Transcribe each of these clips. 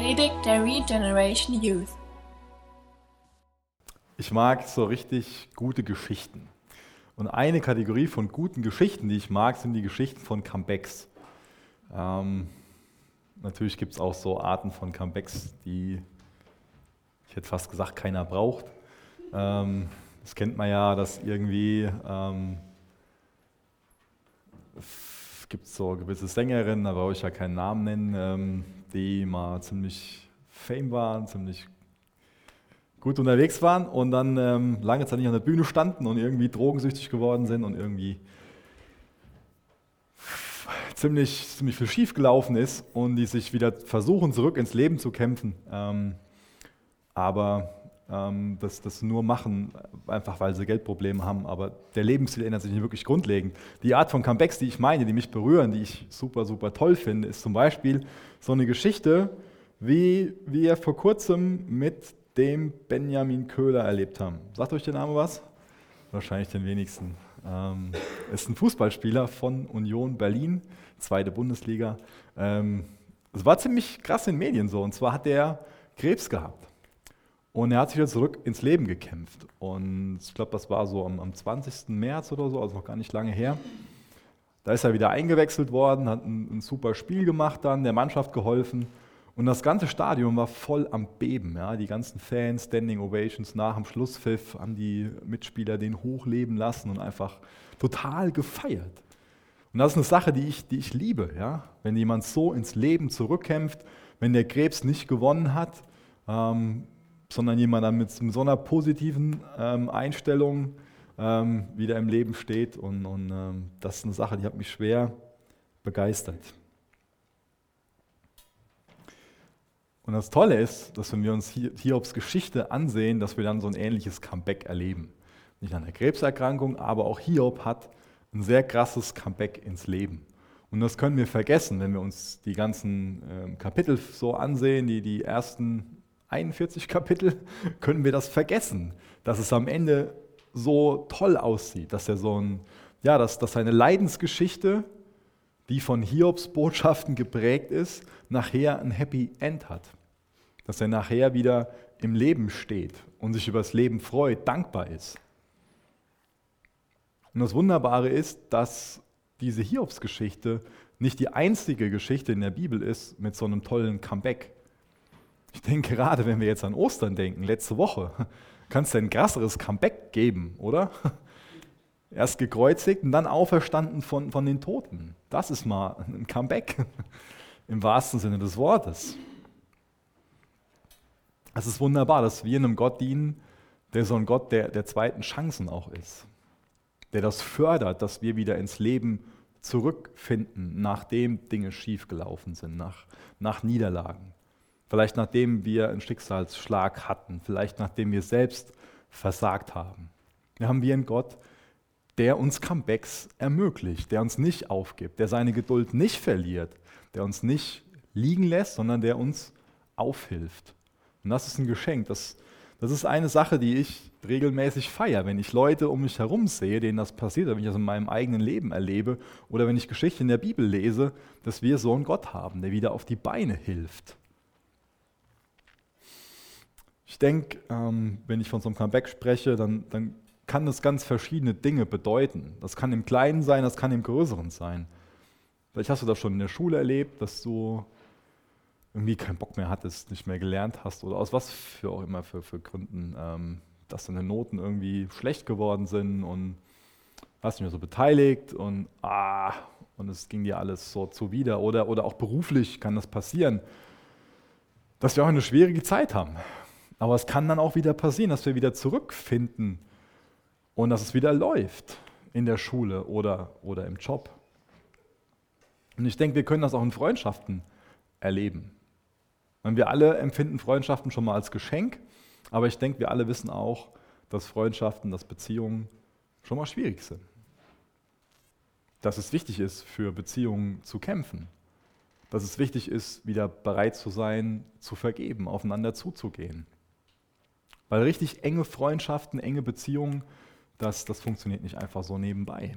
Predigt der Regeneration Youth. Ich mag so richtig gute Geschichten. Und eine Kategorie von guten Geschichten, die ich mag, sind die Geschichten von Comebacks. Ähm, natürlich gibt es auch so Arten von Comebacks, die ich hätte fast gesagt, keiner braucht. Ähm, das kennt man ja, dass irgendwie ähm, es gibt so gewisse Sängerinnen, da brauche ich ja keinen Namen nennen, ähm, die mal ziemlich fame waren, ziemlich gut unterwegs waren und dann ähm, lange Zeit nicht an der Bühne standen und irgendwie drogensüchtig geworden sind und irgendwie ziemlich, ziemlich viel schief gelaufen ist und die sich wieder versuchen, zurück ins Leben zu kämpfen. Ähm, aber ähm, das, das nur machen, einfach weil sie Geldprobleme haben. Aber der Lebensstil ändert sich nicht wirklich grundlegend. Die Art von Comebacks, die ich meine, die mich berühren, die ich super, super toll finde, ist zum Beispiel so eine Geschichte, wie wir vor kurzem mit dem Benjamin Köhler erlebt haben. Sagt euch der Name was? Wahrscheinlich den wenigsten. Ähm, ist ein Fußballspieler von Union Berlin, zweite Bundesliga. Ähm, es war ziemlich krass in den Medien so. Und zwar hat er Krebs gehabt. Und er hat sich wieder zurück ins Leben gekämpft. Und ich glaube, das war so am, am 20. März oder so, also noch gar nicht lange her. Da ist er wieder eingewechselt worden, hat ein, ein super Spiel gemacht dann, der Mannschaft geholfen. Und das ganze Stadion war voll am Beben. Ja. Die ganzen Fans, Standing Ovations nach dem Schlusspfiff, haben die Mitspieler den hochleben lassen und einfach total gefeiert. Und das ist eine Sache, die ich, die ich liebe. Ja. Wenn jemand so ins Leben zurückkämpft, wenn der Krebs nicht gewonnen hat, ähm, sondern jemand dann mit so einer positiven ähm, Einstellung ähm, wieder im Leben steht. Und, und ähm, das ist eine Sache, die hat mich schwer begeistert. Und das Tolle ist, dass wenn wir uns Hiobs Geschichte ansehen, dass wir dann so ein ähnliches Comeback erleben. Nicht an der Krebserkrankung, aber auch Hiob hat ein sehr krasses Comeback ins Leben. Und das können wir vergessen, wenn wir uns die ganzen äh, Kapitel so ansehen, die, die ersten 41 Kapitel, können wir das vergessen, dass es am Ende so toll aussieht, dass er so ein, ja, dass, dass seine Leidensgeschichte, die von Hiobs Botschaften geprägt ist, nachher ein Happy End hat. Dass er nachher wieder im Leben steht und sich über das Leben freut, dankbar ist. Und das Wunderbare ist, dass diese Hiobs-Geschichte nicht die einzige Geschichte in der Bibel ist mit so einem tollen Comeback. Ich denke gerade, wenn wir jetzt an Ostern denken, letzte Woche, kann es ein krasseres Comeback geben, oder? Erst gekreuzigt und dann auferstanden von, von den Toten. Das ist mal ein Comeback im wahrsten Sinne des Wortes. Es ist wunderbar, dass wir einem Gott dienen, der so ein Gott der, der zweiten Chancen auch ist. Der das fördert, dass wir wieder ins Leben zurückfinden, nachdem Dinge schiefgelaufen sind, nach, nach Niederlagen. Vielleicht nachdem wir einen Schicksalsschlag hatten, vielleicht nachdem wir selbst versagt haben. Wir haben wir einen Gott, der uns Comebacks ermöglicht, der uns nicht aufgibt, der seine Geduld nicht verliert, der uns nicht liegen lässt, sondern der uns aufhilft. Und das ist ein Geschenk. Das, das ist eine Sache, die ich regelmäßig feiere, wenn ich Leute um mich herum sehe, denen das passiert, wenn ich das in meinem eigenen Leben erlebe oder wenn ich Geschichten in der Bibel lese, dass wir so einen Gott haben, der wieder auf die Beine hilft. Ich denke, ähm, wenn ich von so einem Comeback spreche, dann, dann kann das ganz verschiedene Dinge bedeuten. Das kann im Kleinen sein, das kann im Größeren sein. Vielleicht hast du das schon in der Schule erlebt, dass du irgendwie keinen Bock mehr hattest, nicht mehr gelernt hast oder aus was für auch immer für, für Gründen, ähm, dass deine Noten irgendwie schlecht geworden sind und hast nicht mehr so beteiligt und ah, und es ging dir alles so zuwider. Oder, oder auch beruflich kann das passieren, dass wir auch eine schwierige Zeit haben aber es kann dann auch wieder passieren, dass wir wieder zurückfinden und dass es wieder läuft in der Schule oder, oder im Job. Und ich denke, wir können das auch in Freundschaften erleben. Und wir alle empfinden Freundschaften schon mal als Geschenk, aber ich denke, wir alle wissen auch, dass Freundschaften, dass Beziehungen schon mal schwierig sind. Dass es wichtig ist, für Beziehungen zu kämpfen. Dass es wichtig ist, wieder bereit zu sein, zu vergeben, aufeinander zuzugehen. Weil richtig enge Freundschaften, enge Beziehungen, das, das funktioniert nicht einfach so nebenbei.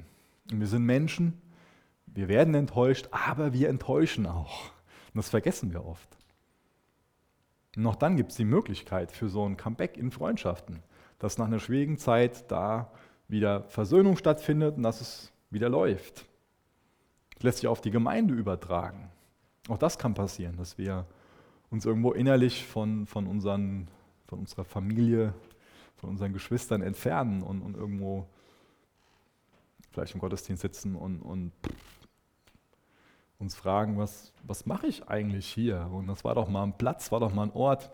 Und wir sind Menschen, wir werden enttäuscht, aber wir enttäuschen auch. Und das vergessen wir oft. Und noch dann gibt es die Möglichkeit für so ein Comeback in Freundschaften, dass nach einer schwierigen Zeit da wieder Versöhnung stattfindet und dass es wieder läuft. Das lässt sich auf die Gemeinde übertragen. Auch das kann passieren, dass wir uns irgendwo innerlich von, von, unseren, von unserer Familie, von unseren Geschwistern entfernen und, und irgendwo vielleicht im Gottesdienst sitzen und, und uns fragen, was, was mache ich eigentlich hier? Und das war doch mal ein Platz, war doch mal ein Ort,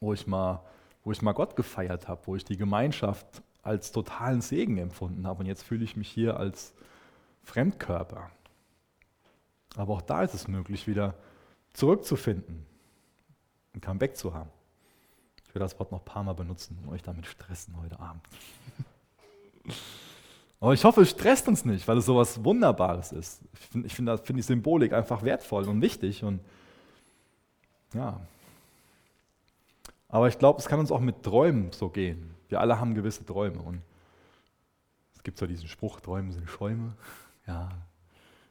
wo ich mal, wo ich mal Gott gefeiert habe, wo ich die Gemeinschaft als totalen Segen empfunden habe. Und jetzt fühle ich mich hier als Fremdkörper. Aber auch da ist es möglich, wieder zurückzufinden, ein Comeback zu haben. Ich das Wort noch ein paar Mal benutzen und euch damit stressen heute Abend. Aber ich hoffe, es stresst uns nicht, weil es so was Wunderbares ist. Ich finde ich find, find die Symbolik einfach wertvoll und wichtig. Und ja. Aber ich glaube, es kann uns auch mit Träumen so gehen. Wir alle haben gewisse Träume. Und es gibt so diesen Spruch, Träume sind Schäume. Ja.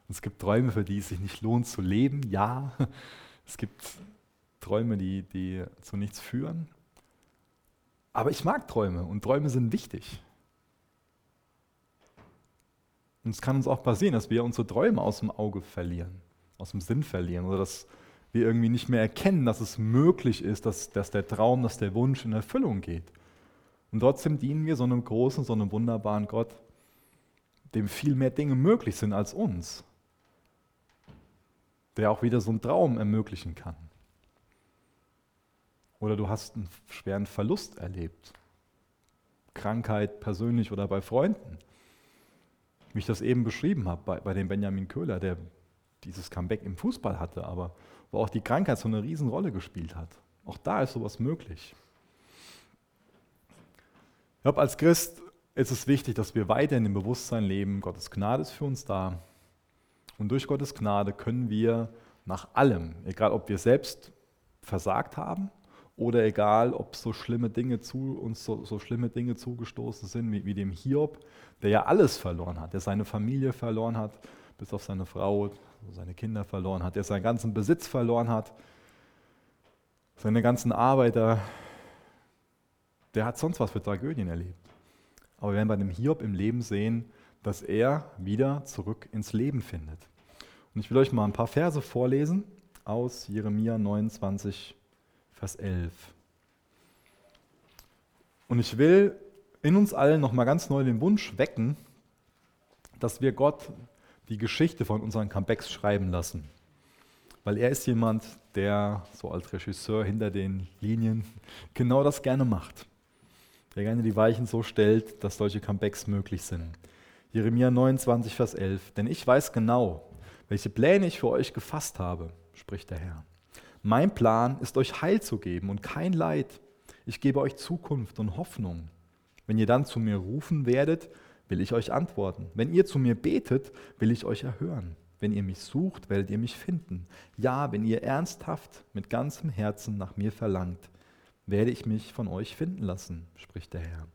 Und es gibt Träume, für die es sich nicht lohnt zu leben. Ja. Es gibt Träume, die, die zu nichts führen. Aber ich mag Träume und Träume sind wichtig. Und es kann uns auch passieren, dass wir unsere Träume aus dem Auge verlieren, aus dem Sinn verlieren oder dass wir irgendwie nicht mehr erkennen, dass es möglich ist, dass, dass der Traum, dass der Wunsch in Erfüllung geht. Und trotzdem dienen wir so einem großen, so einem wunderbaren Gott, dem viel mehr Dinge möglich sind als uns, der auch wieder so einen Traum ermöglichen kann. Oder du hast einen schweren Verlust erlebt, Krankheit persönlich oder bei Freunden wie ich das eben beschrieben habe bei, bei dem Benjamin Köhler, der dieses Comeback im Fußball hatte, aber wo auch die Krankheit so eine Riesenrolle gespielt hat. Auch da ist sowas möglich. Ich glaube, als Christ ist es wichtig, dass wir weiter in dem Bewusstsein leben, Gottes Gnade ist für uns da. Und durch Gottes Gnade können wir nach allem, egal ob wir selbst versagt haben oder egal, ob so schlimme Dinge zu uns so, so schlimme Dinge zugestoßen sind, wie, wie dem Hiob, der ja alles verloren hat, der seine Familie verloren hat, bis auf seine Frau, seine Kinder verloren hat, der seinen ganzen Besitz verloren hat, seine ganzen Arbeiter, der hat sonst was für Tragödien erlebt. Aber wir werden bei dem Hiob im Leben sehen, dass er wieder zurück ins Leben findet. Und ich will euch mal ein paar Verse vorlesen aus Jeremia 29, Vers 11. Und ich will in uns allen nochmal ganz neu den Wunsch wecken, dass wir Gott die Geschichte von unseren Comebacks schreiben lassen. Weil er ist jemand, der so als Regisseur hinter den Linien genau das gerne macht. Der gerne die Weichen so stellt, dass solche Comebacks möglich sind. Jeremia 29, Vers 11. Denn ich weiß genau, welche Pläne ich für euch gefasst habe, spricht der Herr. Mein Plan ist euch Heil zu geben und kein Leid. Ich gebe euch Zukunft und Hoffnung. Wenn ihr dann zu mir rufen werdet, will ich euch antworten. Wenn ihr zu mir betet, will ich euch erhören. Wenn ihr mich sucht, werdet ihr mich finden. Ja, wenn ihr ernsthaft mit ganzem Herzen nach mir verlangt, werde ich mich von euch finden lassen, spricht der Herr.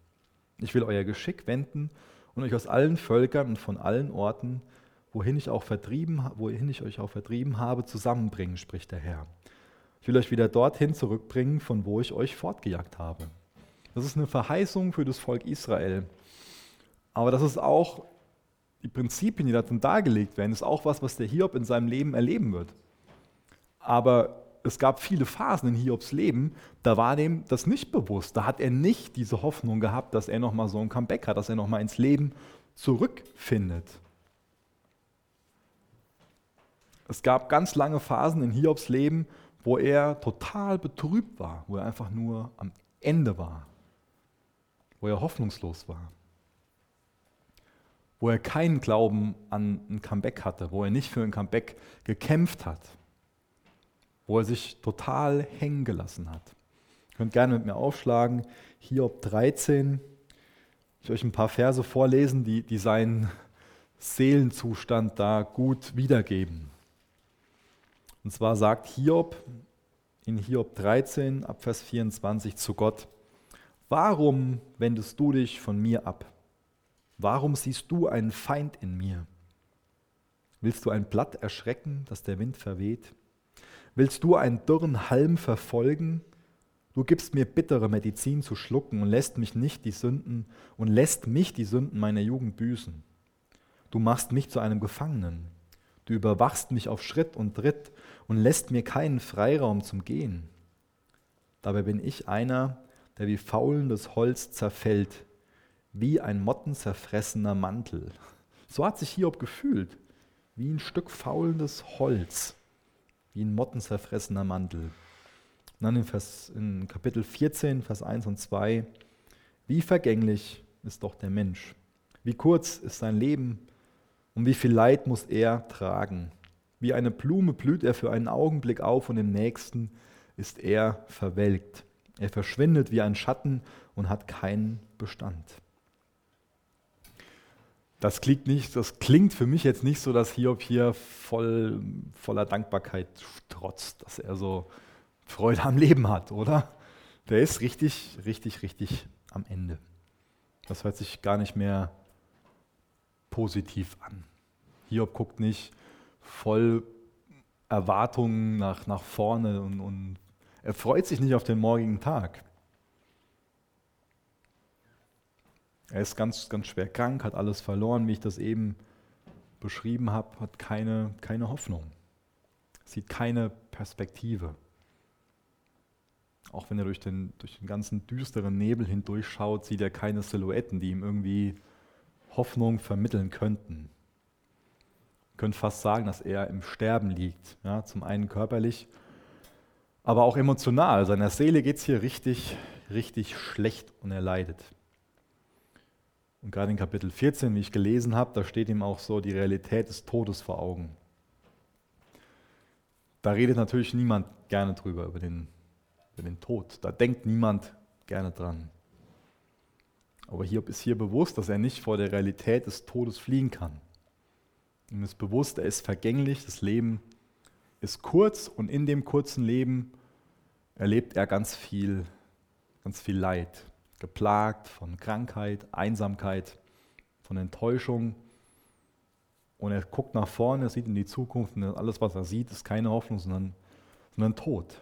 Ich will euer Geschick wenden und euch aus allen Völkern und von allen Orten, wohin ich, auch vertrieben, wohin ich euch auch vertrieben habe, zusammenbringen, spricht der Herr. Ich will euch wieder dorthin zurückbringen, von wo ich euch fortgejagt habe. Das ist eine Verheißung für das Volk Israel. Aber das ist auch, die Prinzipien, die darin dargelegt werden, ist auch was, was der Hiob in seinem Leben erleben wird. Aber es gab viele Phasen in Hiobs Leben, da war dem das nicht bewusst. Da hat er nicht diese Hoffnung gehabt, dass er nochmal so ein Comeback hat, dass er nochmal ins Leben zurückfindet. Es gab ganz lange Phasen in Hiobs Leben, wo er total betrübt war, wo er einfach nur am Ende war, wo er hoffnungslos war, wo er keinen Glauben an ein Comeback hatte, wo er nicht für ein Comeback gekämpft hat, wo er sich total hängen gelassen hat. Ihr könnt gerne mit mir aufschlagen, Hiob 13. Ich euch ein paar Verse vorlesen, die, die seinen Seelenzustand da gut wiedergeben. Und zwar sagt Hiob in Hiob 13 ab Vers 24 zu Gott, warum wendest du dich von mir ab? Warum siehst du einen Feind in mir? Willst du ein Blatt erschrecken, das der Wind verweht? Willst du einen dürren Halm verfolgen? Du gibst mir bittere Medizin zu schlucken und lässt mich nicht die Sünden und lässt mich die Sünden meiner Jugend büßen. Du machst mich zu einem Gefangenen. Du überwachst mich auf Schritt und Tritt und lässt mir keinen Freiraum zum Gehen. Dabei bin ich einer, der wie faulendes Holz zerfällt, wie ein mottenzerfressener Mantel. So hat sich Hiob gefühlt, wie ein Stück faulendes Holz, wie ein mottenzerfressener Mantel. Und dann in, Vers, in Kapitel 14, Vers 1 und 2, wie vergänglich ist doch der Mensch, wie kurz ist sein Leben und wie viel Leid muss er tragen. Wie eine Blume blüht er für einen Augenblick auf und im nächsten ist er verwelkt. Er verschwindet wie ein Schatten und hat keinen Bestand. Das klingt, nicht, das klingt für mich jetzt nicht so, dass Hiob hier voll, voller Dankbarkeit trotzt, dass er so Freude am Leben hat, oder? Der ist richtig, richtig, richtig am Ende. Das hört sich gar nicht mehr positiv an. Hiob guckt nicht voll Erwartungen nach, nach vorne und, und er freut sich nicht auf den morgigen Tag. Er ist ganz, ganz schwer krank, hat alles verloren, wie ich das eben beschrieben habe, hat keine, keine Hoffnung, sieht keine Perspektive. Auch wenn er durch den, durch den ganzen düsteren Nebel hindurchschaut, sieht er keine Silhouetten, die ihm irgendwie Hoffnung vermitteln könnten. Ihr könnt fast sagen, dass er im Sterben liegt. Ja, zum einen körperlich, aber auch emotional. Seiner Seele geht es hier richtig, richtig schlecht und er leidet. Und gerade in Kapitel 14, wie ich gelesen habe, da steht ihm auch so die Realität des Todes vor Augen. Da redet natürlich niemand gerne drüber, über den, über den Tod. Da denkt niemand gerne dran. Aber Hiob ist hier bewusst, dass er nicht vor der Realität des Todes fliehen kann. Ihm ist bewusst, er ist vergänglich, das Leben ist kurz und in dem kurzen Leben erlebt er ganz viel, ganz viel Leid geplagt von Krankheit, Einsamkeit, von Enttäuschung. Und er guckt nach vorne, er sieht in die Zukunft und alles, was er sieht, ist keine Hoffnung, sondern, sondern Tod.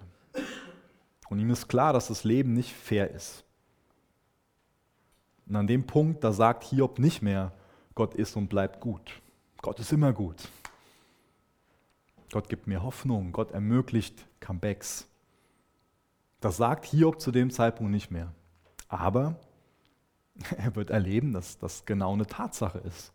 Und ihm ist klar, dass das Leben nicht fair ist. Und an dem Punkt, da sagt Hiob nicht mehr, Gott ist und bleibt gut. Gott ist immer gut. Gott gibt mir Hoffnung, Gott ermöglicht Comebacks. Das sagt Hiob zu dem Zeitpunkt nicht mehr. Aber er wird erleben, dass das genau eine Tatsache ist.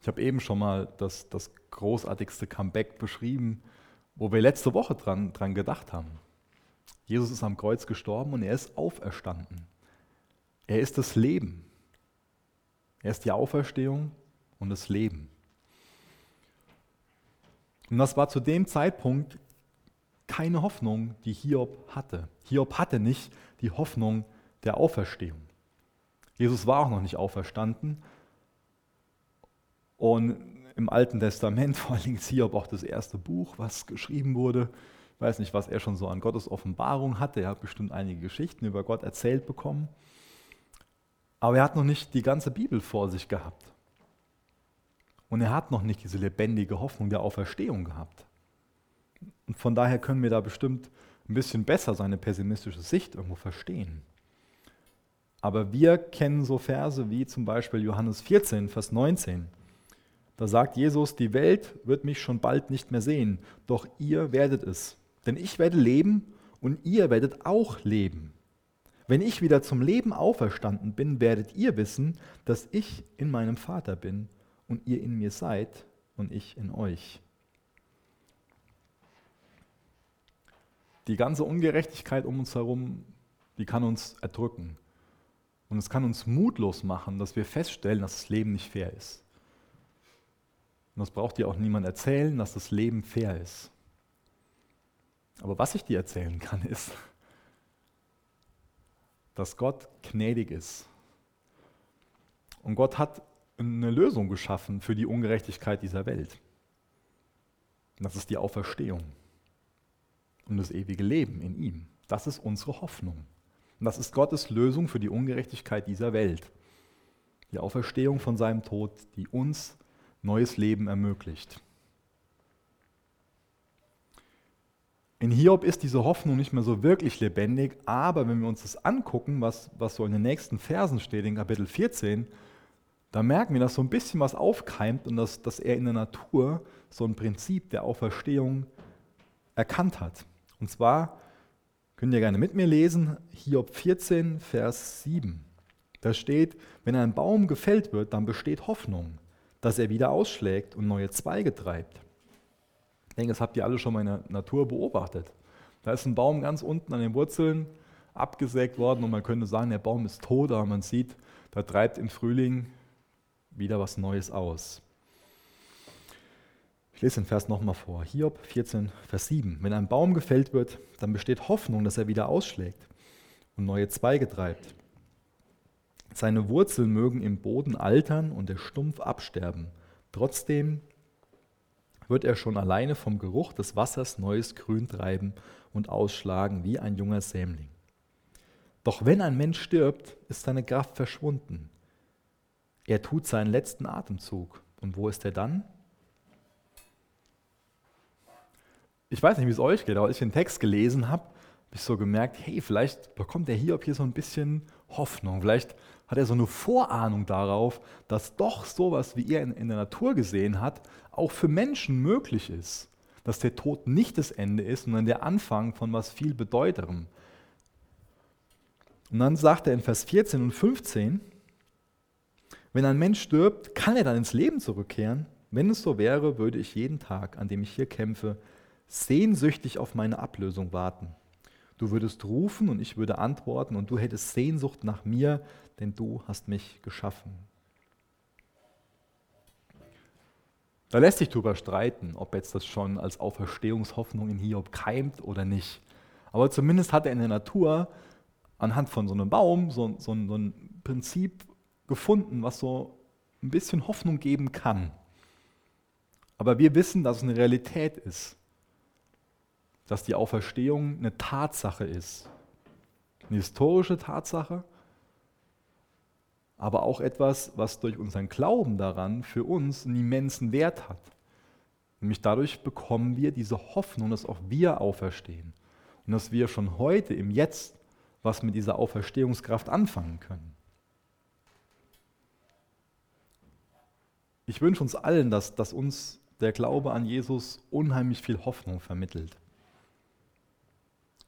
Ich habe eben schon mal das, das großartigste Comeback beschrieben, wo wir letzte Woche dran, dran gedacht haben. Jesus ist am Kreuz gestorben und er ist auferstanden. Er ist das Leben. Er ist die Auferstehung und das Leben. Und das war zu dem Zeitpunkt keine Hoffnung, die Hiob hatte. Hiob hatte nicht die Hoffnung der Auferstehung. Jesus war auch noch nicht auferstanden. Und im Alten Testament, vor allem Hiob auch das erste Buch, was geschrieben wurde. Ich weiß nicht, was er schon so an Gottes Offenbarung hatte. Er hat bestimmt einige Geschichten über Gott erzählt bekommen. Aber er hat noch nicht die ganze Bibel vor sich gehabt. Und er hat noch nicht diese lebendige Hoffnung der Auferstehung gehabt. Und von daher können wir da bestimmt ein bisschen besser seine pessimistische Sicht irgendwo verstehen. Aber wir kennen so Verse wie zum Beispiel Johannes 14, Vers 19. Da sagt Jesus, die Welt wird mich schon bald nicht mehr sehen, doch ihr werdet es. Denn ich werde leben und ihr werdet auch leben. Wenn ich wieder zum Leben auferstanden bin, werdet ihr wissen, dass ich in meinem Vater bin und ihr in mir seid und ich in euch. Die ganze Ungerechtigkeit um uns herum, die kann uns erdrücken. Und es kann uns mutlos machen, dass wir feststellen, dass das Leben nicht fair ist. Und das braucht dir auch niemand erzählen, dass das Leben fair ist. Aber was ich dir erzählen kann, ist, dass Gott gnädig ist. Und Gott hat eine Lösung geschaffen für die Ungerechtigkeit dieser Welt. Und das ist die Auferstehung und das ewige Leben in ihm. Das ist unsere Hoffnung. Und das ist Gottes Lösung für die Ungerechtigkeit dieser Welt. Die Auferstehung von seinem Tod, die uns neues Leben ermöglicht. In Hiob ist diese Hoffnung nicht mehr so wirklich lebendig, aber wenn wir uns das angucken, was, was so in den nächsten Versen steht, in Kapitel 14, da merken wir, dass so ein bisschen was aufkeimt und dass, dass er in der Natur so ein Prinzip der Auferstehung erkannt hat. Und zwar könnt ihr gerne mit mir lesen, Hiob 14, Vers 7. Da steht, wenn ein Baum gefällt wird, dann besteht Hoffnung, dass er wieder ausschlägt und neue Zweige treibt. Ich denke, das habt ihr alle schon mal in der Natur beobachtet. Da ist ein Baum ganz unten an den Wurzeln abgesägt worden und man könnte sagen, der Baum ist tot, aber man sieht, da treibt im Frühling wieder was Neues aus. Ich lese den Vers nochmal vor. Hiob 14, Vers 7. Wenn ein Baum gefällt wird, dann besteht Hoffnung, dass er wieder ausschlägt und neue Zweige treibt. Seine Wurzeln mögen im Boden altern und der Stumpf absterben. Trotzdem wird er schon alleine vom Geruch des Wassers neues Grün treiben und ausschlagen wie ein junger Sämling. Doch wenn ein Mensch stirbt, ist seine Kraft verschwunden. Er tut seinen letzten Atemzug. Und wo ist er dann? Ich weiß nicht, wie es euch geht, aber als ich den Text gelesen habe, habe ich so gemerkt, hey, vielleicht bekommt der Hiob hier so ein bisschen Hoffnung. Vielleicht hat er so eine Vorahnung darauf, dass doch sowas, wie er in, der Natur gesehen hat, auch für Menschen möglich ist. Dass der Tod nicht das Ende ist, sondern der Anfang von was viel Bedeuterem. Und dann sagt er in Vers 14 und 15, wenn ein Mensch stirbt, kann er dann ins Leben zurückkehren? Wenn es so wäre, würde ich jeden Tag, an dem ich hier kämpfe, sehnsüchtig auf meine Ablösung warten. Du würdest rufen und ich würde antworten und du hättest Sehnsucht nach mir, denn du hast mich geschaffen. Da lässt sich darüber streiten, ob jetzt das schon als Auferstehungshoffnung in Hiob keimt oder nicht. Aber zumindest hat er in der Natur anhand von so einem Baum so, so, so ein Prinzip gefunden, was so ein bisschen Hoffnung geben kann. Aber wir wissen, dass es eine Realität ist, dass die Auferstehung eine Tatsache ist, eine historische Tatsache, aber auch etwas, was durch unseren Glauben daran für uns einen immensen Wert hat. Nämlich dadurch bekommen wir diese Hoffnung, dass auch wir auferstehen und dass wir schon heute im Jetzt was mit dieser Auferstehungskraft anfangen können. Ich wünsche uns allen, dass, dass uns der Glaube an Jesus unheimlich viel Hoffnung vermittelt.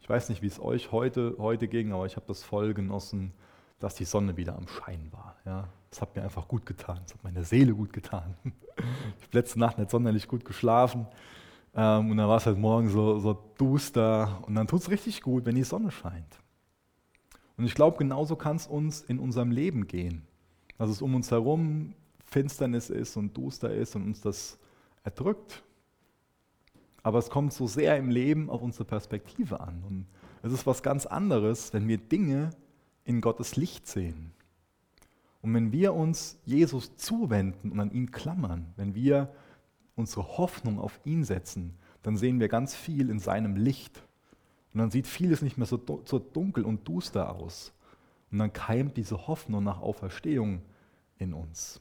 Ich weiß nicht, wie es euch heute, heute ging, aber ich habe das voll genossen, dass die Sonne wieder am Schein war. Ja, das hat mir einfach gut getan, das hat meiner Seele gut getan. Ich habe letzte Nacht nicht sonderlich gut geschlafen ähm, und dann war es halt morgen so, so duster und dann tut es richtig gut, wenn die Sonne scheint. Und ich glaube, genauso kann es uns in unserem Leben gehen, dass es um uns herum Finsternis ist und duster ist und uns das erdrückt. Aber es kommt so sehr im Leben auf unsere Perspektive an. Und es ist was ganz anderes, wenn wir Dinge in Gottes Licht sehen. Und wenn wir uns Jesus zuwenden und an ihn klammern, wenn wir unsere Hoffnung auf ihn setzen, dann sehen wir ganz viel in seinem Licht. Und dann sieht vieles nicht mehr so, so dunkel und duster aus. Und dann keimt diese Hoffnung nach Auferstehung in uns.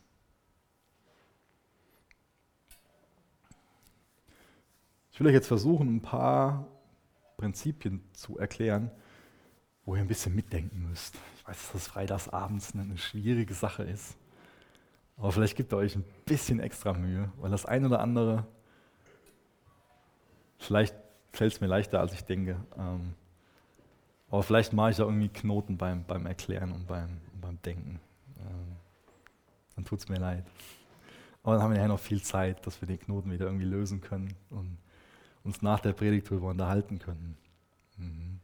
Ich will euch jetzt versuchen, ein paar Prinzipien zu erklären, wo ihr ein bisschen mitdenken müsst. Ich weiß, dass das freitagsabends eine schwierige Sache ist. Aber vielleicht gibt ihr euch ein bisschen extra Mühe, weil das eine oder andere, vielleicht fällt es mir leichter, als ich denke. Ähm, aber vielleicht mache ich da irgendwie Knoten beim, beim Erklären und beim, beim Denken. Ähm, dann tut es mir leid. Aber dann haben wir ja noch viel Zeit, dass wir den Knoten wieder irgendwie lösen können und uns nach der Predigt darüber unterhalten können. Mhm.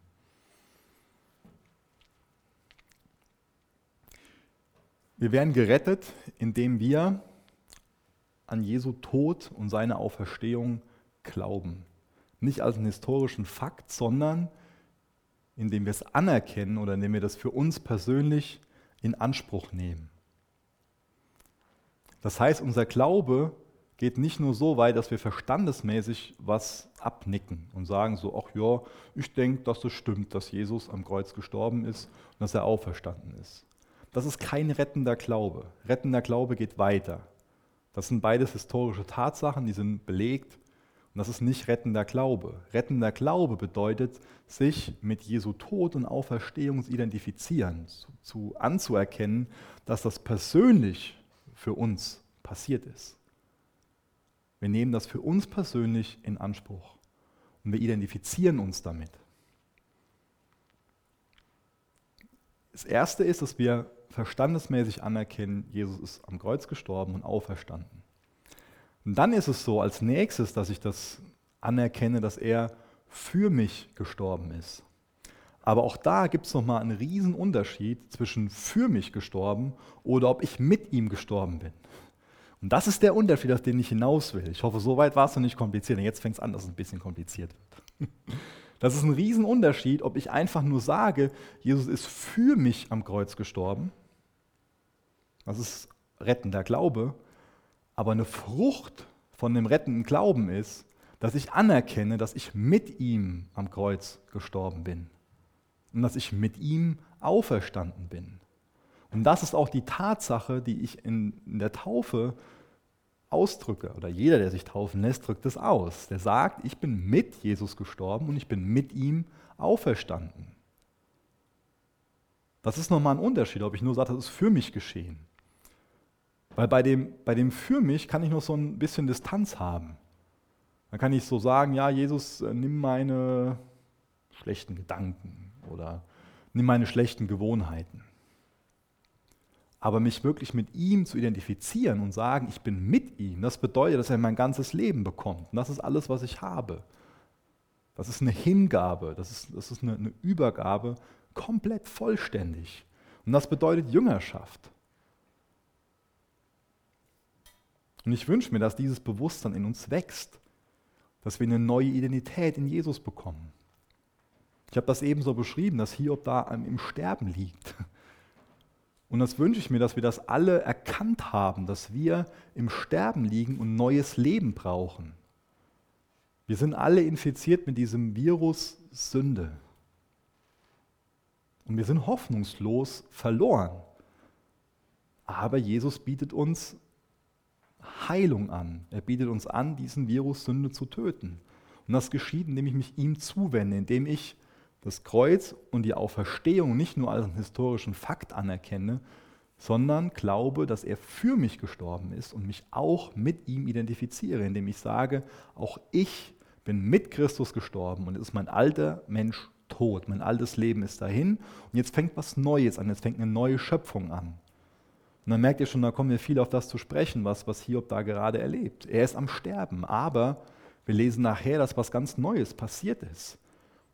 Wir werden gerettet, indem wir an Jesu Tod und seine Auferstehung glauben. Nicht als einen historischen Fakt, sondern indem wir es anerkennen oder indem wir das für uns persönlich in Anspruch nehmen. Das heißt, unser Glaube geht nicht nur so weit, dass wir verstandesmäßig was abnicken und sagen so, ach ja, ich denke, dass es stimmt, dass Jesus am Kreuz gestorben ist und dass er auferstanden ist. Das ist kein rettender Glaube. Rettender Glaube geht weiter. Das sind beides historische Tatsachen, die sind belegt. Und das ist nicht rettender Glaube. Rettender Glaube bedeutet, sich mit Jesu Tod und Auferstehung zu identifizieren, zu, zu anzuerkennen, dass das persönlich für uns passiert ist. Wir nehmen das für uns persönlich in Anspruch und wir identifizieren uns damit. Das Erste ist, dass wir verstandesmäßig anerkennen, Jesus ist am Kreuz gestorben und auferstanden. Und dann ist es so als nächstes, dass ich das anerkenne, dass er für mich gestorben ist. Aber auch da gibt es nochmal einen riesen Unterschied zwischen für mich gestorben oder ob ich mit ihm gestorben bin. Und das ist der Unterschied, auf den ich hinaus will. Ich hoffe, so weit war es noch nicht kompliziert. Jetzt fängt es an, dass es ein bisschen kompliziert wird. Das ist ein Riesenunterschied, ob ich einfach nur sage, Jesus ist für mich am Kreuz gestorben. Das ist rettender Glaube. Aber eine Frucht von dem rettenden Glauben ist, dass ich anerkenne, dass ich mit ihm am Kreuz gestorben bin und dass ich mit ihm auferstanden bin. Und das ist auch die Tatsache, die ich in, der Taufe ausdrücke, oder jeder, der sich taufen lässt, drückt es aus. Der sagt, ich bin mit Jesus gestorben und ich bin mit ihm auferstanden. Das ist nochmal ein Unterschied, ob ich nur sage, das ist für mich geschehen. Weil bei dem, bei dem für mich kann ich noch so ein bisschen Distanz haben. Dann kann ich so sagen, ja, Jesus, äh, nimm meine schlechten Gedanken oder nimm meine schlechten Gewohnheiten. Aber mich wirklich mit ihm zu identifizieren und sagen, ich bin mit ihm, das bedeutet, dass er mein ganzes Leben bekommt. Und das ist alles, was ich habe. Das ist eine Hingabe, das ist, das ist eine, eine Übergabe, komplett vollständig. Und das bedeutet Jüngerschaft. Und ich wünsche mir, dass dieses Bewusstsein in uns wächst, dass wir eine neue Identität in Jesus bekommen. Ich habe das eben so beschrieben, dass Hiob da im Sterben liegt. Und das wünsche ich mir, dass wir das alle erkannt haben, dass wir im Sterben liegen und neues Leben brauchen. Wir sind alle infiziert mit diesem Virus Sünde. Und wir sind hoffnungslos verloren. Aber Jesus bietet uns Heilung an. Er bietet uns an, diesen Virus Sünde zu töten. Und das geschieht, indem ich mich ihm zuwende, indem ich das Kreuz und die Auferstehung nicht nur als einen historischen Fakt anerkenne, sondern glaube, dass er für mich gestorben ist und mich auch mit ihm identifiziere, indem ich sage, auch ich bin mit Christus gestorben und es ist mein alter Mensch tot, mein altes Leben ist dahin und jetzt fängt was Neues an, jetzt fängt eine neue Schöpfung an. Und dann merkt ihr schon, da kommen wir viel auf das zu sprechen, was, was Hiob da gerade erlebt. Er ist am Sterben, aber wir lesen nachher, dass was ganz Neues passiert ist.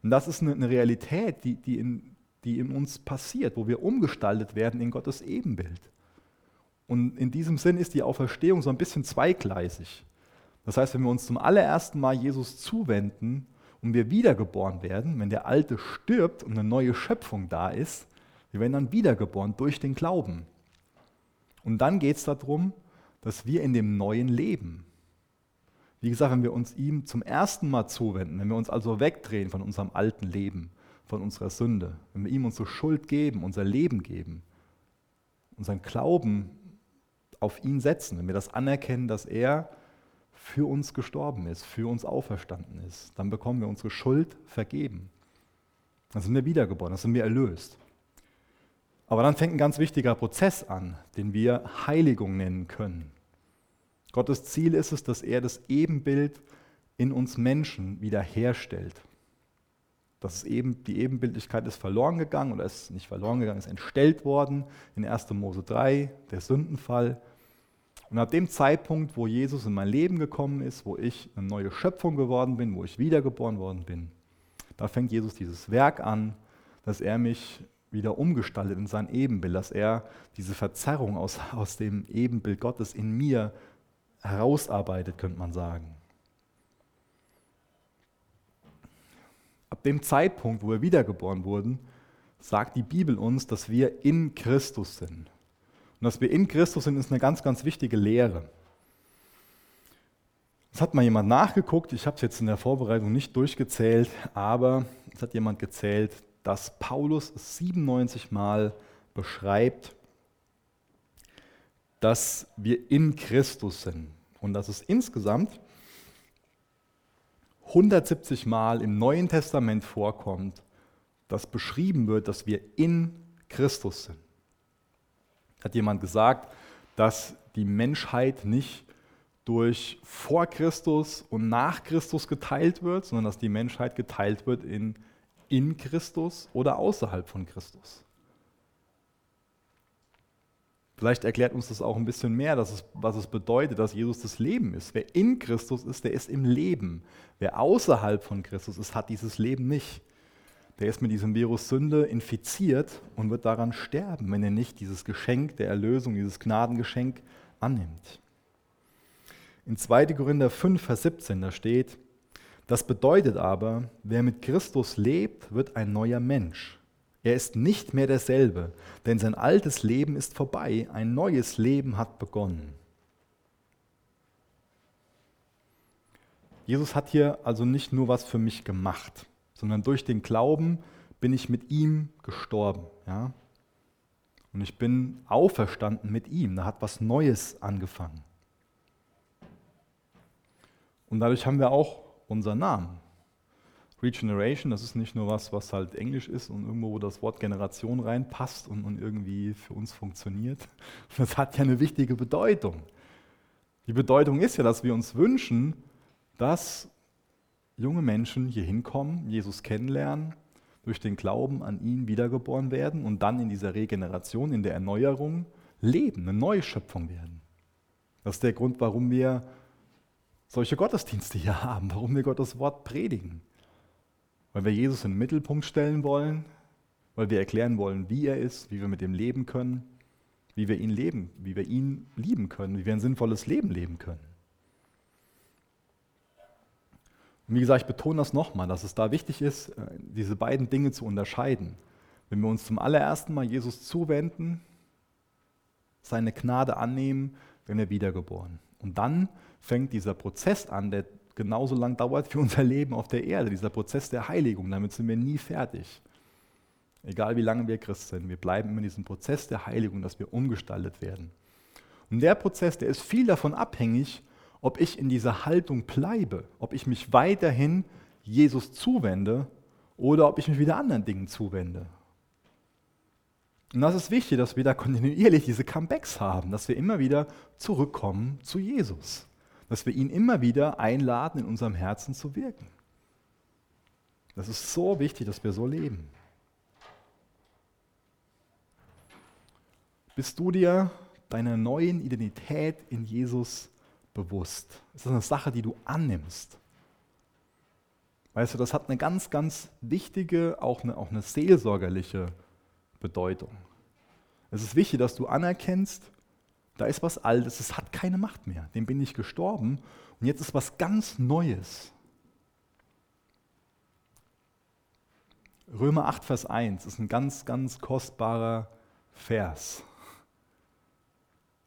Und das ist eine, Realität, die, die, in, die in uns passiert, wo wir umgestaltet werden in Gottes Ebenbild. Und in diesem Sinn ist die Auferstehung so ein bisschen zweigleisig. Das heißt, wenn wir uns zum allerersten Mal Jesus zuwenden und wir wiedergeboren werden, wenn der Alte stirbt und eine neue Schöpfung da ist, wir werden dann wiedergeboren durch den Glauben. Und dann geht es darum, dass wir in dem Neuen leben. Wie gesagt, wenn wir uns ihm zum ersten Mal zuwenden, wenn wir uns also wegdrehen von unserem alten Leben, von unserer Sünde, wenn wir ihm unsere Schuld geben, unser Leben geben, unseren Glauben auf ihn setzen, wenn wir das anerkennen, dass er für uns gestorben ist, für uns auferstanden ist, dann bekommen wir unsere Schuld vergeben. Dann sind wir wiedergeboren, dann sind wir erlöst. Aber dann fängt ein ganz wichtiger Prozess an, den wir Heiligung nennen können. Gottes Ziel ist es, dass er das Ebenbild in uns Menschen wiederherstellt. Das ist eben, die Ebenbildlichkeit ist verloren gegangen oder ist nicht verloren gegangen, ist entstellt worden in 1. Mose 3, der Sündenfall. Und ab dem Zeitpunkt, wo Jesus in mein Leben gekommen ist, wo ich eine neue Schöpfung geworden bin, wo ich wiedergeboren worden bin, da fängt Jesus dieses Werk an, dass er mich wieder umgestaltet in sein Ebenbild, dass er diese Verzerrung aus, aus dem Ebenbild Gottes in mir herausarbeitet, könnte man sagen. Ab dem Zeitpunkt, wo wir wiedergeboren wurden, sagt die Bibel uns, dass wir in Christus sind. Und dass wir in Christus sind, ist eine ganz, ganz wichtige Lehre. Es hat mal jemand nachgeguckt, ich habe es jetzt in der Vorbereitung nicht durchgezählt, aber es hat jemand gezählt, dass Paulus 97 Mal beschreibt, dass wir in Christus sind und dass es insgesamt 170 Mal im Neuen Testament vorkommt, dass beschrieben wird, dass wir in Christus sind. Hat jemand gesagt, dass die Menschheit nicht durch vor Christus und nach Christus geteilt wird, sondern dass die Menschheit geteilt wird in in Christus oder außerhalb von Christus. Vielleicht erklärt uns das auch ein bisschen mehr, es, was es bedeutet, dass Jesus das Leben ist. Wer in Christus ist, der ist im Leben. Wer außerhalb von Christus ist, hat dieses Leben nicht. Der ist mit diesem Virus Sünde infiziert und wird daran sterben, wenn er nicht dieses Geschenk der Erlösung, dieses Gnadengeschenk annimmt. In 2. Korinther 5, Vers 17, da steht, das bedeutet aber, wer mit Christus lebt, wird ein neuer Mensch. Er ist nicht mehr derselbe, denn sein altes Leben ist vorbei, ein neues Leben hat begonnen. Jesus hat hier also nicht nur was für mich gemacht, sondern durch den Glauben bin ich mit ihm gestorben. Ja? Und ich bin auferstanden mit ihm. Da hat was Neues angefangen. Und dadurch haben wir auch unseren Namen. Regeneration, das ist nicht nur was, was halt Englisch ist und irgendwo, wo das Wort Generation reinpasst und, und irgendwie für uns funktioniert. Das hat ja eine wichtige Bedeutung. Die Bedeutung ist ja, dass wir uns wünschen, dass junge Menschen hier hinkommen, Jesus kennenlernen, durch den Glauben an ihn wiedergeboren werden und dann in dieser Regeneration, in der Erneuerung leben, eine neue Schöpfung werden. Das ist der Grund, warum wir solche Gottesdienste hier haben, warum wir Gottes Wort predigen. Weil wir Jesus in den Mittelpunkt stellen wollen, weil wir erklären wollen, wie er ist, wie wir mit ihm leben können, wie wir ihn leben, wie wir ihn lieben können, wie wir ein sinnvolles Leben leben können. Und wie gesagt, ich betone das nochmal, dass es da wichtig ist, äh, diese beiden Dinge zu unterscheiden. Wenn wir uns zum allerersten Mal Jesus zuwenden, seine Gnade annehmen, werden wir wiedergeboren. Und dann fängt dieser Prozess an, der genauso lang dauert wie unser Leben auf der Erde, dieser Prozess der Heiligung. Damit sind wir nie fertig. Egal wie lange wir Christ sind, wir bleiben in diesem Prozess der Heiligung, dass wir umgestaltet werden. Und der Prozess, der ist viel davon abhängig, ob ich in dieser Haltung bleibe, ob ich mich weiterhin Jesus zuwende oder ob ich mich wieder anderen Dingen zuwende. Und das ist wichtig, dass wir da kontinuierlich diese Comebacks haben, dass wir immer wieder zurückkommen zu Jesus, dass wir ihn immer wieder einladen, in unserem Herzen zu wirken. Das ist so wichtig, dass wir so leben. Bist du dir deiner neuen Identität in Jesus bewusst? Ist das eine Sache, die du annimmst? Weißt du, das hat eine ganz, ganz wichtige, auch eine, auch eine seelsorgerliche Bedeutung. Es ist wichtig, dass du anerkennst, da ist was Altes, es hat keine Macht mehr. Dem bin ich gestorben und jetzt ist was ganz Neues. Römer 8, Vers 1 ist ein ganz, ganz kostbarer Vers.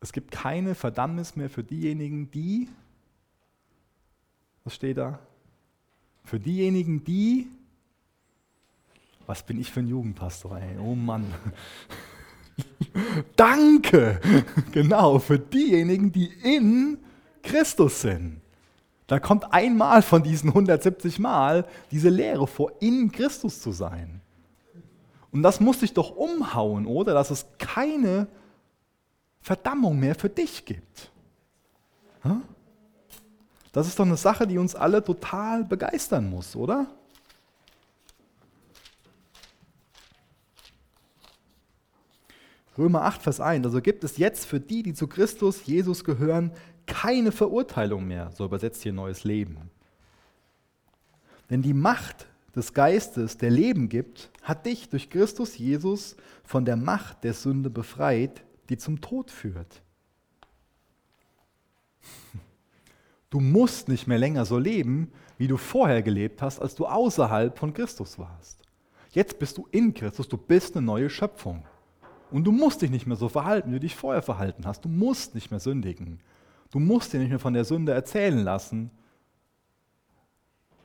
Es gibt keine Verdammnis mehr für diejenigen, die, was steht da? Für diejenigen, die was bin ich für ein Jugendpastor, ey? Oh Mann. Danke! Genau, für diejenigen, die in Christus sind. Da kommt einmal von diesen 170 Mal diese Lehre vor, in Christus zu sein. Und das muss dich doch umhauen, oder? Dass es keine Verdammung mehr für dich gibt. Das ist doch eine Sache, die uns alle total begeistern muss, oder? Römer 8, Vers 1. Also gibt es jetzt für die, die zu Christus Jesus gehören, keine Verurteilung mehr. So übersetzt hier neues Leben. Denn die Macht des Geistes, der Leben gibt, hat dich durch Christus Jesus von der Macht der Sünde befreit, die zum Tod führt. Du musst nicht mehr länger so leben, wie du vorher gelebt hast, als du außerhalb von Christus warst. Jetzt bist du in Christus, du bist eine neue Schöpfung. Und du musst dich nicht mehr so verhalten, wie du dich vorher verhalten hast. Du musst nicht mehr sündigen. Du musst dir nicht mehr von der Sünde erzählen lassen,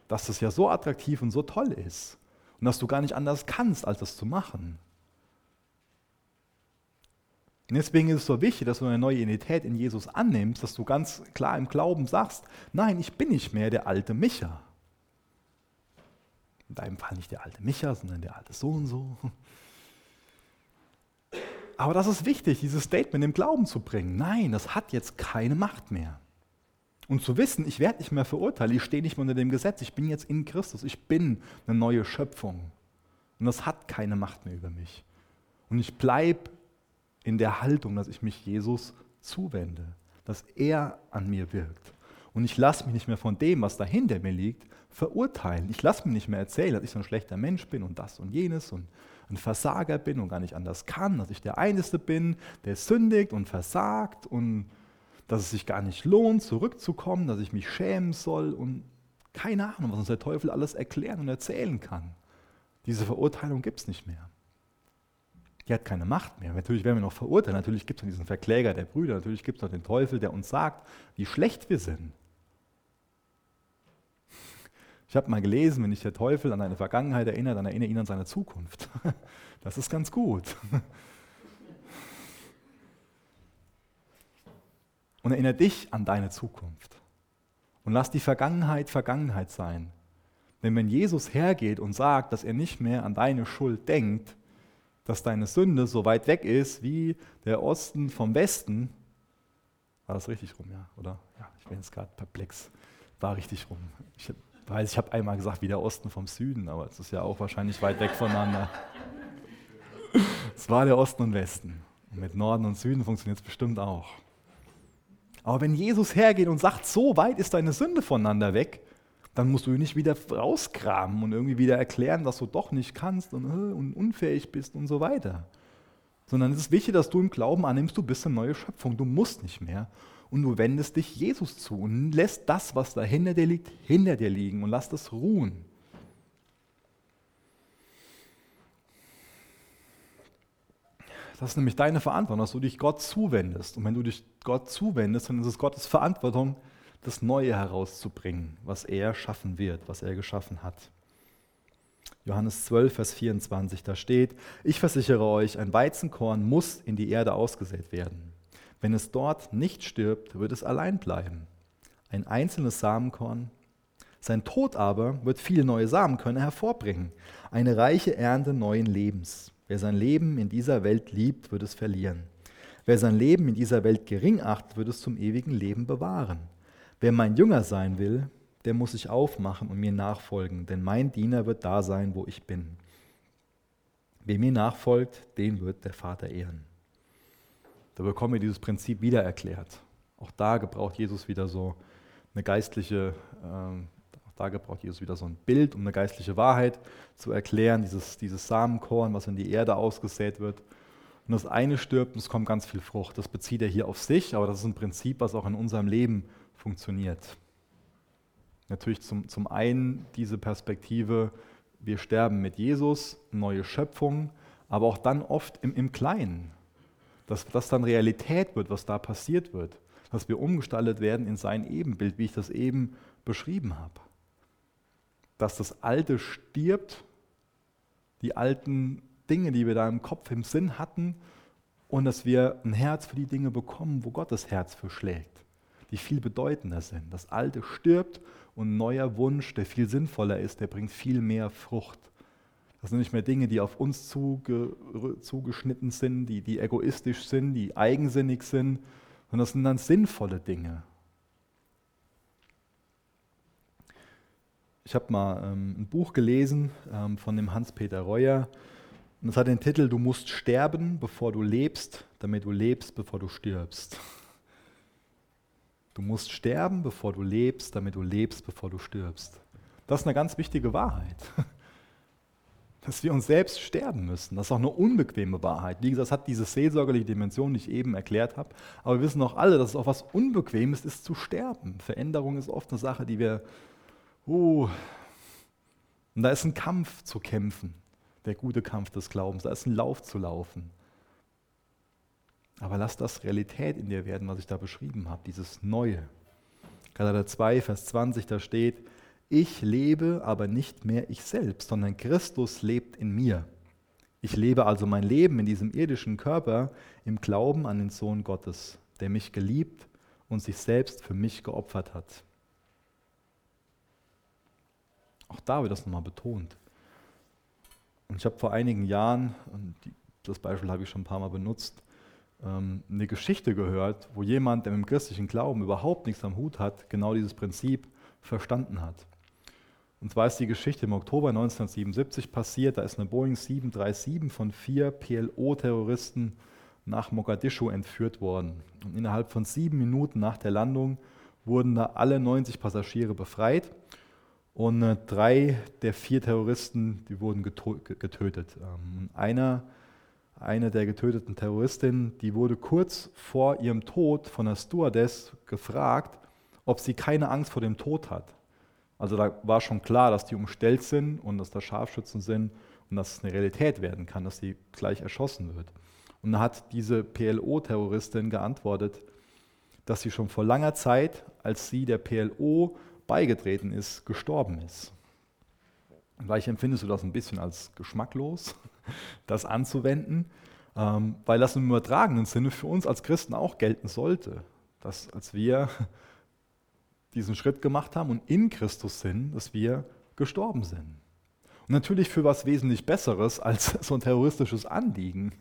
dass das ja so attraktiv und so toll ist. Und dass du gar nicht anders kannst, als das zu machen. Und deswegen ist es so wichtig, dass du eine neue Identität in Jesus annimmst, dass du ganz klar im Glauben sagst, nein, ich bin nicht mehr der alte Micha. In deinem Fall nicht der alte Micha, sondern der alte so und so. Aber das ist wichtig, dieses Statement im Glauben zu bringen. Nein, das hat jetzt keine Macht mehr. Und zu wissen, ich werde nicht mehr verurteilt, ich stehe nicht mehr unter dem Gesetz, ich bin jetzt in Christus, ich bin eine neue Schöpfung. Und das hat keine Macht mehr über mich. Und ich bleibe in der Haltung, dass ich mich Jesus zuwende, dass er an mir wirkt. Und ich lasse mich nicht mehr von dem, was da hinter mir liegt, verurteilen. Ich lasse mir nicht mehr erzählen, dass ich so ein schlechter Mensch bin und das und jenes und ein Versager bin und gar nicht anders kann, dass ich der Einzige bin, der sündigt und versagt und dass es sich gar nicht lohnt, zurückzukommen, dass ich mich schämen soll und keine Ahnung, was uns der Teufel alles erklären und erzählen kann. Diese Verurteilung gibt es nicht mehr. Die hat keine Macht mehr. Natürlich werden wir noch verurteilt. Natürlich gibt es noch diesen Verkläger der Brüder. Natürlich gibt es noch den Teufel, der uns sagt, wie schlecht wir sind. Ich habe mal gelesen, wenn dich der Teufel an deine Vergangenheit erinnert, dann erinnere ihn an seine Zukunft. Das ist ganz gut. Und erinnere dich an deine Zukunft. Und lass die Vergangenheit Vergangenheit sein. Denn wenn Jesus hergeht und sagt, dass er nicht mehr an deine Schuld denkt, dass deine Sünde so weit weg ist wie der Osten vom Westen. War das richtig rum, ja, oder? Ja, ich bin jetzt gerade perplex. War richtig rum. Ich weiß, ich habe einmal gesagt, wie der Osten vom Süden, aber es ist ja auch wahrscheinlich weit weg voneinander. Es war der Osten und Westen. Und mit Norden und Süden funktioniert es bestimmt auch. Aber wenn Jesus hergeht und sagt, so weit ist deine Sünde voneinander weg, dann musst du ihn nicht wieder rauskramen und irgendwie wieder erklären, dass du doch nicht kannst und, äh, und unfähig bist und so weiter. Sondern es ist wichtig, dass du im Glauben annimmst, du bist eine neue Schöpfung, du musst nicht mehr. Und du wendest dich Jesus zu und lässt das, was da hinter dir liegt, hinter dir liegen und lass das ruhen. Das ist nämlich deine Verantwortung, dass du dich Gott zuwendest. Und wenn du dich Gott zuwendest, dann ist es Gottes Verantwortung, das Neue herauszubringen, was er schaffen wird, was er geschaffen hat. Johannes 12, Vers 24, da steht, ich versichere euch, ein Weizenkorn muss in die Erde ausgesät werden. Wenn es dort nicht stirbt, wird es allein bleiben. Ein einzelnes Samenkorn. Sein Tod aber wird viele neue Samenkörner hervorbringen, eine reiche Ernte neuen Lebens. Wer sein Leben in dieser Welt liebt, wird es verlieren. Wer sein Leben in dieser Welt gering achtet, wird es zum ewigen Leben bewahren. Wer mein Jünger sein will, der muss sich aufmachen und mir nachfolgen, denn mein Diener wird da sein, wo ich bin. Wer mir nachfolgt, den wird der Vater ehren. Da bekommen wir dieses Prinzip wieder erklärt. Auch da gebraucht Jesus wieder so eine geistliche, äh, auch da gebraucht Jesus wieder so ein Bild, um eine geistliche Wahrheit zu erklären, dieses, dieses Samenkorn, was in die Erde ausgesät wird. Und das eine stirbt und es kommt ganz viel Frucht. Das bezieht er hier auf sich, aber das ist ein Prinzip, was auch in unserem Leben funktioniert. Natürlich zum, zum einen diese Perspektive, wir sterben mit Jesus, neue Schöpfung, aber auch dann oft im, im Kleinen, dass das dann Realität wird, was da passiert wird, dass wir umgestaltet werden in sein Ebenbild, wie ich das eben beschrieben habe. Dass das Alte stirbt, die alten Dinge, die wir da im Kopf, im Sinn hatten, und dass wir ein Herz für die Dinge bekommen, wo Gottes Herz für schlägt die viel bedeutender sind. Das Alte stirbt und ein neuer Wunsch, der viel sinnvoller ist, der bringt viel mehr Frucht. Das sind nicht mehr Dinge, die auf uns zuge, zugeschnitten sind, die, die egoistisch sind, die eigensinnig sind, sondern das sind dann sinnvolle Dinge. Ich habe mal ähm, ein Buch gelesen ähm, von dem Hans-Peter Reuer und es hat den Titel Du musst sterben, bevor du lebst, damit du lebst, bevor du stirbst. Du musst sterben, bevor du lebst, damit du lebst, bevor du stirbst. Das ist eine ganz wichtige Wahrheit. Dass wir uns selbst sterben müssen. Das ist auch eine unbequeme Wahrheit. Wie gesagt, das hat diese seelsorgerliche Dimension, die ich eben erklärt habe. Aber wir wissen auch alle, dass es auch was Unbequemes ist, zu sterben. Veränderung ist oft eine Sache, die wir. Uh, und da ist ein Kampf zu kämpfen. Der gute Kampf des Glaubens. Da ist ein Lauf zu laufen. Aber lass das Realität in dir werden, was ich da beschrieben habe, dieses Neue. Galater 2, Vers 20, da steht, ich lebe aber nicht mehr ich selbst, sondern Christus lebt in mir. Ich lebe also mein Leben in diesem irdischen Körper im Glauben an den Sohn Gottes, der mich geliebt und sich selbst für mich geopfert hat. Auch da wird das nochmal betont. Und ich habe vor einigen Jahren, das Beispiel habe ich schon ein paar Mal benutzt, ähm, eine Geschichte gehört, wo jemand, der mit dem christlichen Glauben überhaupt nichts am Hut hat, genau dieses Prinzip verstanden hat. Und zwar ist die Geschichte im Oktober 1977 passiert. Da ist eine Boeing 737 von vier PLO-Terroristen nach Mogadischu entführt worden. Und innerhalb von sieben Minuten nach der Landung wurden da alle 90 Passagiere befreit. Und äh, drei der vier Terroristen, die wurden getötet. Ähm, einer, eine der getöteten Terroristinnen, die wurde kurz vor ihrem Tod von der Stewardess gefragt, ob sie keine Angst vor dem Tod hat. Also da war schon klar, dass die umstellt sind und dass da Scharfschützen sind und dass es eine Realität werden kann, dass sie gleich erschossen wird. Und da hat diese PLO-Terroristin geantwortet, dass sie schon vor langer Zeit, als sie der PLO beigetreten ist, gestorben ist. Vielleicht empfindest du das ein bisschen als geschmacklos, das anzuwenden, ähm, weil das im übertragenen Sinne für uns als Christen auch gelten sollte. Dass als wir diesen Schritt gemacht haben und in Christus sind, dass wir gestorben sind. Und natürlich für was wesentlich Besseres als so ein terroristisches Anliegen.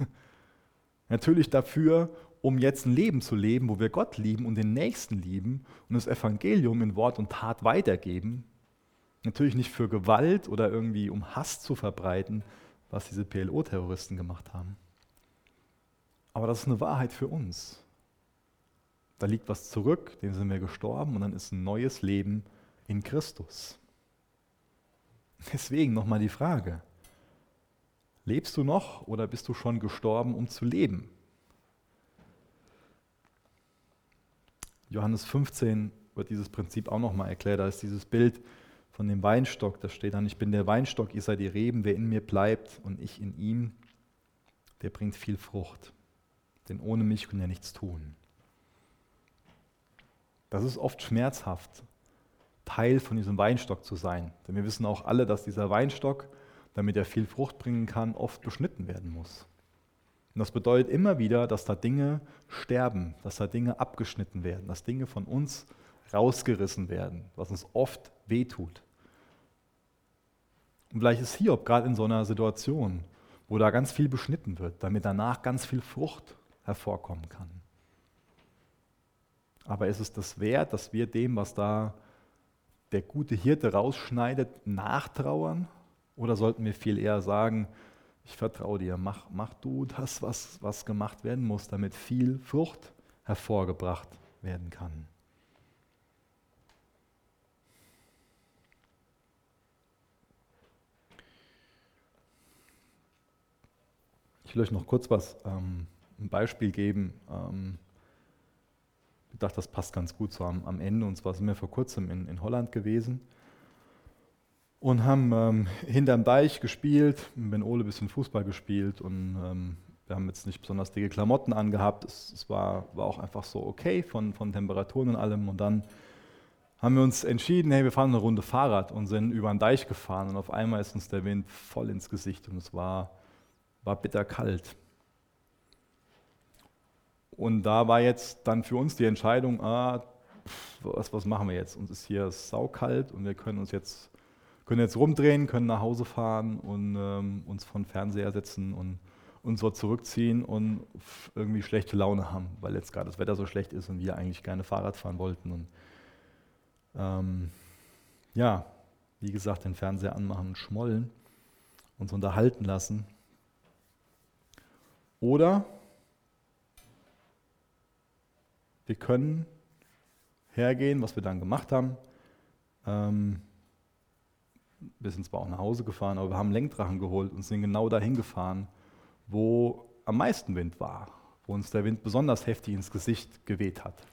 Natürlich dafür, um jetzt ein Leben zu leben, wo wir Gott lieben und den Nächsten lieben und das Evangelium in Wort und Tat weitergeben. Natürlich nicht für Gewalt oder irgendwie um Hass zu verbreiten, was diese PLO-Terroristen gemacht haben. Aber das ist eine Wahrheit für uns. Da liegt was zurück, dem sind wir gestorben und dann ist ein neues Leben in Christus. Deswegen nochmal die Frage, lebst du noch oder bist du schon gestorben, um zu leben? Johannes 15 wird dieses Prinzip auch nochmal erklärt. Da ist dieses Bild von dem Weinstock, da steht dann, ich bin der Weinstock, ihr seid die Reben, wer in mir bleibt und ich in ihm, der bringt viel Frucht. Denn ohne mich kann er nichts tun. Das ist oft schmerzhaft, Teil von diesem Weinstock zu sein. Denn wir wissen auch alle, dass dieser Weinstock, damit er viel Frucht bringen kann, oft beschnitten werden muss. Und das bedeutet immer wieder, dass da Dinge sterben, dass da Dinge abgeschnitten werden, dass Dinge von uns rausgerissen werden, was uns oft wehtut. Und vielleicht ist Hiob gerade in so einer Situation, wo da ganz viel beschnitten wird, damit danach ganz viel Frucht hervorkommen kann. Aber ist es das wert, dass wir dem, was da der gute Hirte rausschneidet, nachtrauern? Oder sollten wir viel eher sagen, ich vertraue dir, mach, mach du das, was, was gemacht werden muss, damit viel Frucht hervorgebracht werden kann. Ich will euch noch kurz was, ähm, ein Beispiel geben. Ähm, dachte, das passt ganz gut so am, am Ende. Und zwar sind wir vor kurzem in, in Holland gewesen und haben ähm, hinterm Deich gespielt, mit Ole ein bisschen Fußball gespielt und ähm, wir haben jetzt nicht besonders dicke Klamotten angehabt. Es, es war, war, auch einfach so okay von, von, Temperaturen und allem. Und dann haben wir uns entschieden, hey, wir fahren eine Runde Fahrrad und sind über den Deich gefahren. Und auf einmal ist uns der Wind voll ins Gesicht und es war, war bitter kalt. Und da war jetzt dann für uns die Entscheidung, ah, was, was machen wir jetzt? Uns ist hier saukalt und wir können uns jetzt können jetzt rumdrehen, können nach Hause fahren und ähm, uns von Fernseher setzen und uns so zurückziehen und irgendwie schlechte Laune haben, weil jetzt gerade das Wetter so schlecht ist und wir eigentlich gerne Fahrrad fahren wollten. Und ähm, ja, wie gesagt, den Fernseher anmachen und schmollen, uns unterhalten lassen. Oder wir können hergehen, was wir dann gemacht haben. Ähm, wir sind zwar auch nach Hause gefahren, aber wir haben Lenkdrachen geholt und sind genau dahin gefahren, wo am meisten Wind war, wo uns der Wind besonders heftig ins Gesicht geweht hat.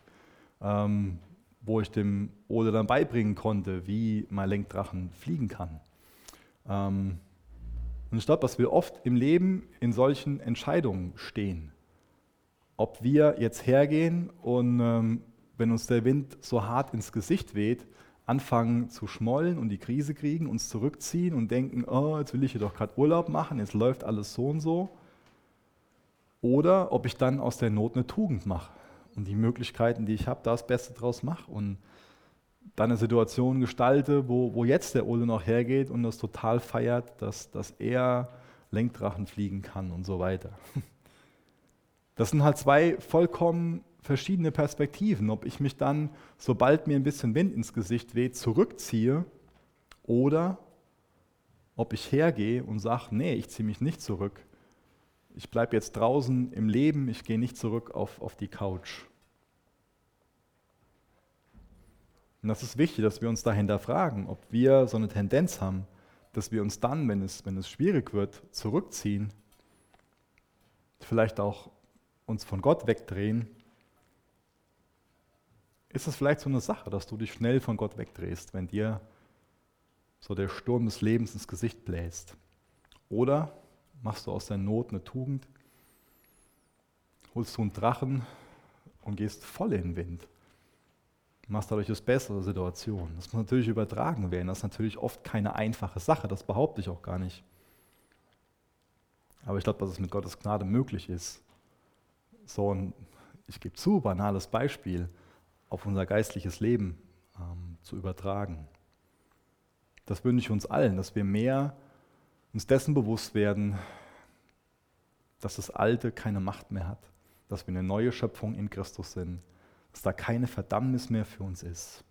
Ähm, wo ich dem Ole dann beibringen konnte, wie mein Lenkdrachen fliegen kann. Ähm, und ich glaube, dass wir oft im Leben in solchen Entscheidungen stehen. Ob wir jetzt hergehen und ähm, wenn uns der Wind so hart ins Gesicht weht, anfangen zu schmollen und die Krise kriegen, uns zurückziehen und denken, oh, jetzt will ich hier doch gerade Urlaub machen, jetzt läuft alles so und so. Oder ob ich dann aus der Not eine Tugend mache und die Möglichkeiten, die ich habe, da das Beste draus mache und dann eine Situation gestalte, wo, wo jetzt der Ole noch hergeht und das total feiert, dass, dass er Lenkdrachen fliegen kann und so weiter. Das sind halt zwei vollkommen verschiedene Perspektiven. Ob ich mich dann, sobald mir ein bisschen Wind ins Gesicht weht, zurückziehe oder ob ich hergehe und sage, nee, ich ziehe mich nicht zurück. Ich bleibe jetzt draußen im Leben, ich gehe nicht zurück auf, auf die Couch. Und das ist wichtig, dass wir uns dahinter fragen, ob wir so eine Tendenz haben, dass wir uns dann, wenn es, wenn es schwierig wird, zurückziehen, vielleicht auch uns von Gott wegdrehen. Ist es vielleicht so eine Sache, dass du dich schnell von Gott wegdrehst, wenn dir so der Sturm des Lebens ins Gesicht bläst? Oder machst du aus der Not eine Tugend, holst du einen Drachen und gehst voll in den Wind? machst dadurch das bessere Situation. Das muss natürlich übertragen werden. Das ist natürlich oft keine einfache Sache, das behaupte ich auch gar nicht. Aber ich glaube, dass es mit Gottes Gnade möglich ist, so ein, ich gebe zu, banales Beispiel auf unser geistliches Leben ähm, zu übertragen. Das wünsche ich uns allen, dass wir mehr uns dessen bewusst werden, dass das Alte keine Macht mehr hat, dass wir eine neue Schöpfung in Christus sind dass da keine Verdammnis mehr für uns ist.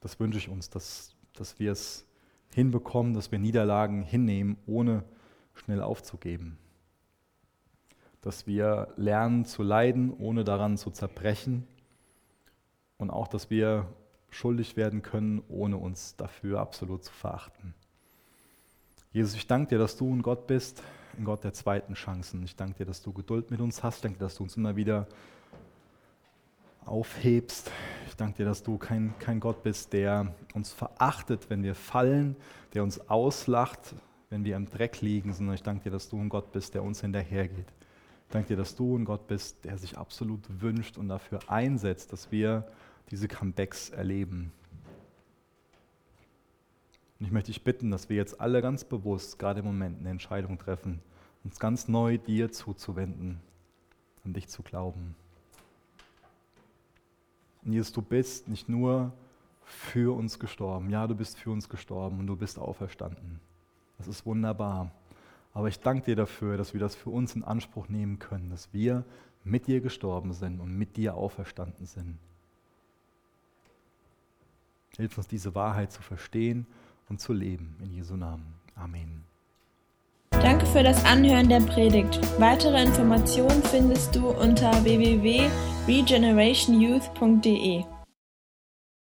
Das wünsche ich uns, dass, dass wir es hinbekommen, dass wir Niederlagen hinnehmen, ohne schnell aufzugeben. Dass wir lernen zu leiden, ohne daran zu zerbrechen. Und auch, dass wir schuldig werden können, ohne uns dafür absolut zu verachten. Jesus, ich danke dir, dass du ein Gott bist, ein Gott der zweiten Chancen. Ich danke dir, dass du Geduld mit uns hast. Ich danke dir, dass du uns immer wieder aufhebst. Ich danke dir, dass du kein, kein Gott bist, der uns verachtet, wenn wir fallen, der uns auslacht, wenn wir im Dreck liegen, sondern ich danke dir, dass du ein Gott bist, der uns hinterhergeht. Danke dir, dass du ein Gott bist, der sich absolut wünscht und dafür einsetzt, dass wir diese Comebacks erleben. Und ich möchte dich bitten, dass wir jetzt alle ganz bewusst, gerade im Moment, eine Entscheidung treffen, uns ganz neu dir zuzuwenden, an dich zu glauben. Und Jesus, du bist nicht nur für uns gestorben. Ja, du bist für uns gestorben und du bist auferstanden. Das ist wunderbar. Aber ich danke dir dafür, dass wir das für uns in Anspruch nehmen können, dass wir mit dir gestorben sind und mit dir auferstanden sind. Hilf uns diese Wahrheit zu verstehen und zu leben. In Jesu Namen. Amen. Danke für das Anhören der Predigt. Weitere Informationen findest du unter www.regenerationyouth.de.